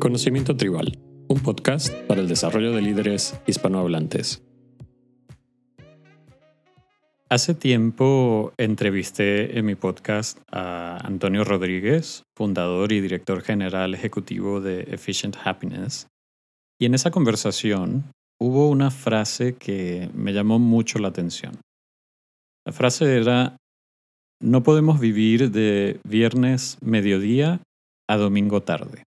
Conocimiento Tribal, un podcast para el desarrollo de líderes hispanohablantes. Hace tiempo entrevisté en mi podcast a Antonio Rodríguez, fundador y director general ejecutivo de Efficient Happiness, y en esa conversación hubo una frase que me llamó mucho la atención. La frase era, no podemos vivir de viernes mediodía a domingo tarde.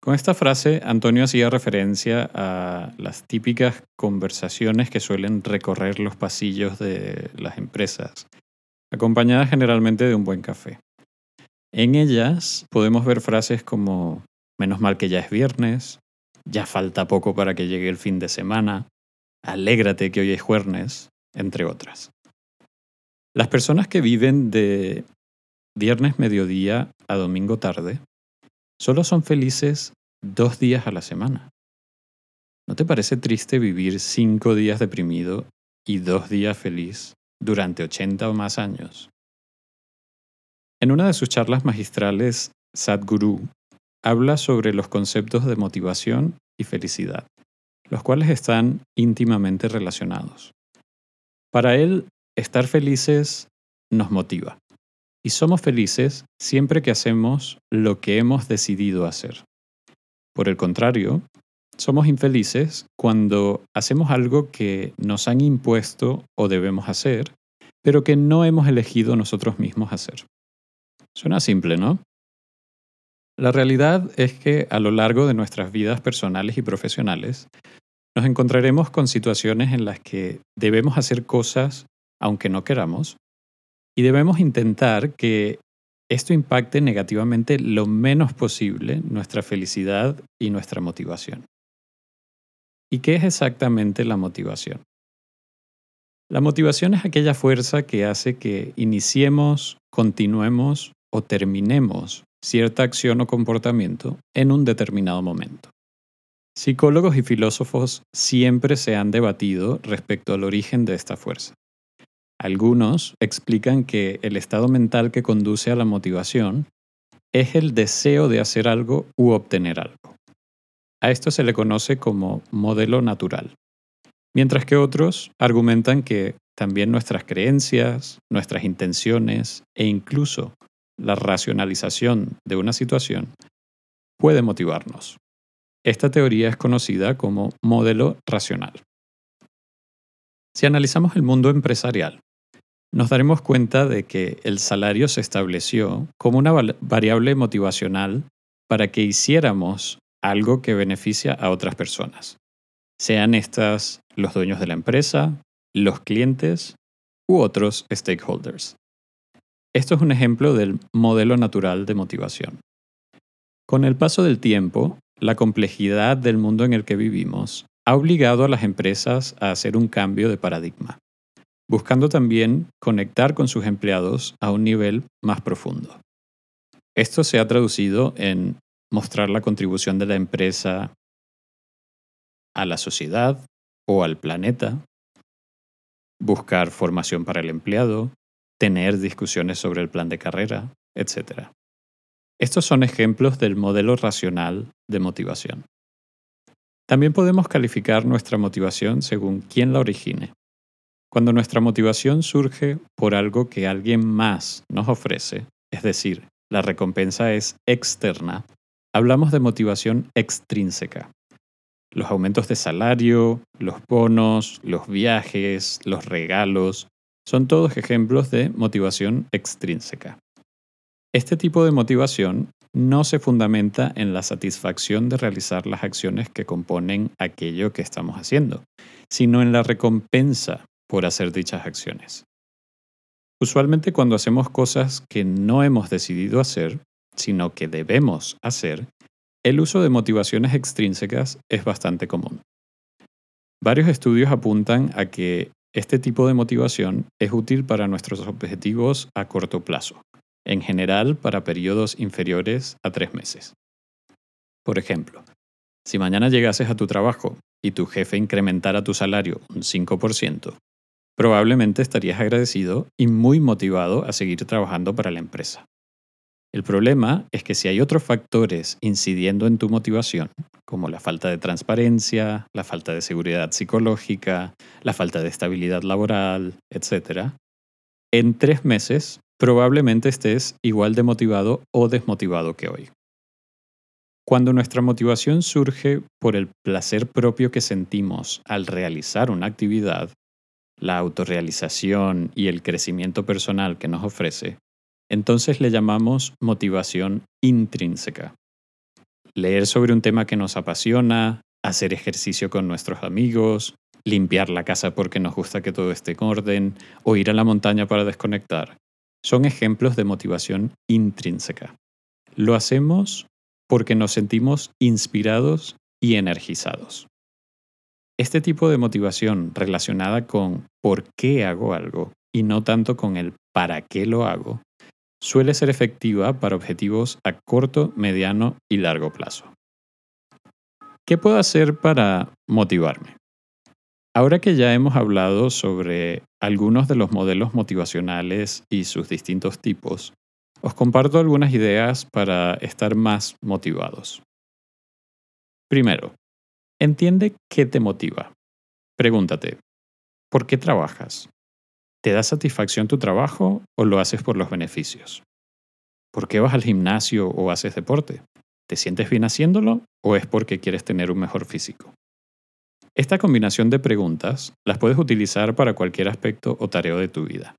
Con esta frase, Antonio hacía referencia a las típicas conversaciones que suelen recorrer los pasillos de las empresas, acompañadas generalmente de un buen café. En ellas podemos ver frases como menos mal que ya es viernes, ya falta poco para que llegue el fin de semana, alégrate que hoy es jueves, entre otras. Las personas que viven de viernes mediodía a domingo tarde solo son felices dos días a la semana. ¿No te parece triste vivir cinco días deprimido y dos días feliz durante 80 o más años? En una de sus charlas magistrales, Sadhguru habla sobre los conceptos de motivación y felicidad, los cuales están íntimamente relacionados. Para él, estar felices nos motiva, y somos felices siempre que hacemos lo que hemos decidido hacer. Por el contrario, somos infelices cuando hacemos algo que nos han impuesto o debemos hacer, pero que no hemos elegido nosotros mismos hacer. Suena simple, ¿no? La realidad es que a lo largo de nuestras vidas personales y profesionales, nos encontraremos con situaciones en las que debemos hacer cosas aunque no queramos, y debemos intentar que esto impacte negativamente lo menos posible nuestra felicidad y nuestra motivación. ¿Y qué es exactamente la motivación? La motivación es aquella fuerza que hace que iniciemos, continuemos o terminemos cierta acción o comportamiento en un determinado momento. Psicólogos y filósofos siempre se han debatido respecto al origen de esta fuerza. Algunos explican que el estado mental que conduce a la motivación es el deseo de hacer algo u obtener algo. A esto se le conoce como modelo natural, mientras que otros argumentan que también nuestras creencias, nuestras intenciones e incluso la racionalización de una situación puede motivarnos. Esta teoría es conocida como modelo racional. Si analizamos el mundo empresarial, nos daremos cuenta de que el salario se estableció como una variable motivacional para que hiciéramos algo que beneficia a otras personas, sean estas los dueños de la empresa, los clientes u otros stakeholders. Esto es un ejemplo del modelo natural de motivación. Con el paso del tiempo, la complejidad del mundo en el que vivimos ha obligado a las empresas a hacer un cambio de paradigma buscando también conectar con sus empleados a un nivel más profundo. Esto se ha traducido en mostrar la contribución de la empresa a la sociedad o al planeta, buscar formación para el empleado, tener discusiones sobre el plan de carrera, etc. Estos son ejemplos del modelo racional de motivación. También podemos calificar nuestra motivación según quién la origine. Cuando nuestra motivación surge por algo que alguien más nos ofrece, es decir, la recompensa es externa, hablamos de motivación extrínseca. Los aumentos de salario, los bonos, los viajes, los regalos, son todos ejemplos de motivación extrínseca. Este tipo de motivación no se fundamenta en la satisfacción de realizar las acciones que componen aquello que estamos haciendo, sino en la recompensa por hacer dichas acciones. Usualmente cuando hacemos cosas que no hemos decidido hacer, sino que debemos hacer, el uso de motivaciones extrínsecas es bastante común. Varios estudios apuntan a que este tipo de motivación es útil para nuestros objetivos a corto plazo, en general para periodos inferiores a tres meses. Por ejemplo, si mañana llegases a tu trabajo y tu jefe incrementara tu salario un 5%, probablemente estarías agradecido y muy motivado a seguir trabajando para la empresa. El problema es que si hay otros factores incidiendo en tu motivación, como la falta de transparencia, la falta de seguridad psicológica, la falta de estabilidad laboral, etc., en tres meses probablemente estés igual de motivado o desmotivado que hoy. Cuando nuestra motivación surge por el placer propio que sentimos al realizar una actividad, la autorrealización y el crecimiento personal que nos ofrece, entonces le llamamos motivación intrínseca. Leer sobre un tema que nos apasiona, hacer ejercicio con nuestros amigos, limpiar la casa porque nos gusta que todo esté en orden o ir a la montaña para desconectar. Son ejemplos de motivación intrínseca. Lo hacemos porque nos sentimos inspirados y energizados. Este tipo de motivación relacionada con por qué hago algo y no tanto con el para qué lo hago suele ser efectiva para objetivos a corto, mediano y largo plazo. ¿Qué puedo hacer para motivarme? Ahora que ya hemos hablado sobre algunos de los modelos motivacionales y sus distintos tipos, os comparto algunas ideas para estar más motivados. Primero, entiende qué te motiva. Pregúntate, ¿por qué trabajas? ¿Te da satisfacción tu trabajo o lo haces por los beneficios? ¿Por qué vas al gimnasio o haces deporte? ¿Te sientes bien haciéndolo o es porque quieres tener un mejor físico? Esta combinación de preguntas las puedes utilizar para cualquier aspecto o tarea de tu vida.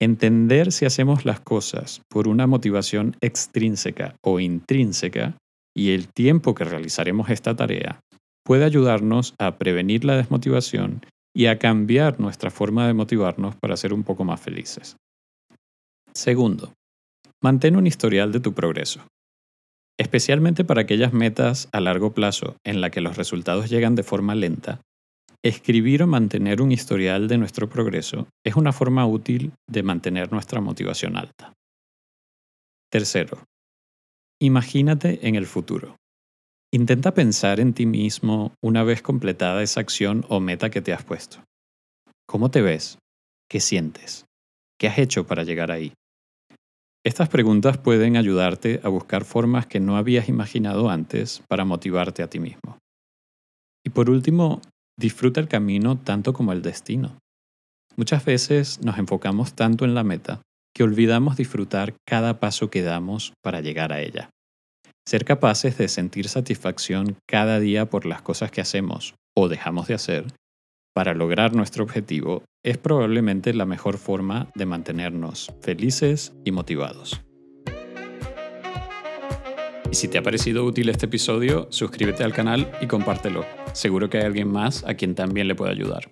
Entender si hacemos las cosas por una motivación extrínseca o intrínseca y el tiempo que realizaremos esta tarea puede ayudarnos a prevenir la desmotivación y a cambiar nuestra forma de motivarnos para ser un poco más felices. Segundo, mantén un historial de tu progreso. Especialmente para aquellas metas a largo plazo en la que los resultados llegan de forma lenta, escribir o mantener un historial de nuestro progreso es una forma útil de mantener nuestra motivación alta. Tercero, imagínate en el futuro. Intenta pensar en ti mismo una vez completada esa acción o meta que te has puesto. ¿Cómo te ves? ¿Qué sientes? ¿Qué has hecho para llegar ahí? Estas preguntas pueden ayudarte a buscar formas que no habías imaginado antes para motivarte a ti mismo. Y por último, disfruta el camino tanto como el destino. Muchas veces nos enfocamos tanto en la meta que olvidamos disfrutar cada paso que damos para llegar a ella. Ser capaces de sentir satisfacción cada día por las cosas que hacemos o dejamos de hacer para lograr nuestro objetivo es probablemente la mejor forma de mantenernos felices y motivados. Y si te ha parecido útil este episodio, suscríbete al canal y compártelo. Seguro que hay alguien más a quien también le puede ayudar.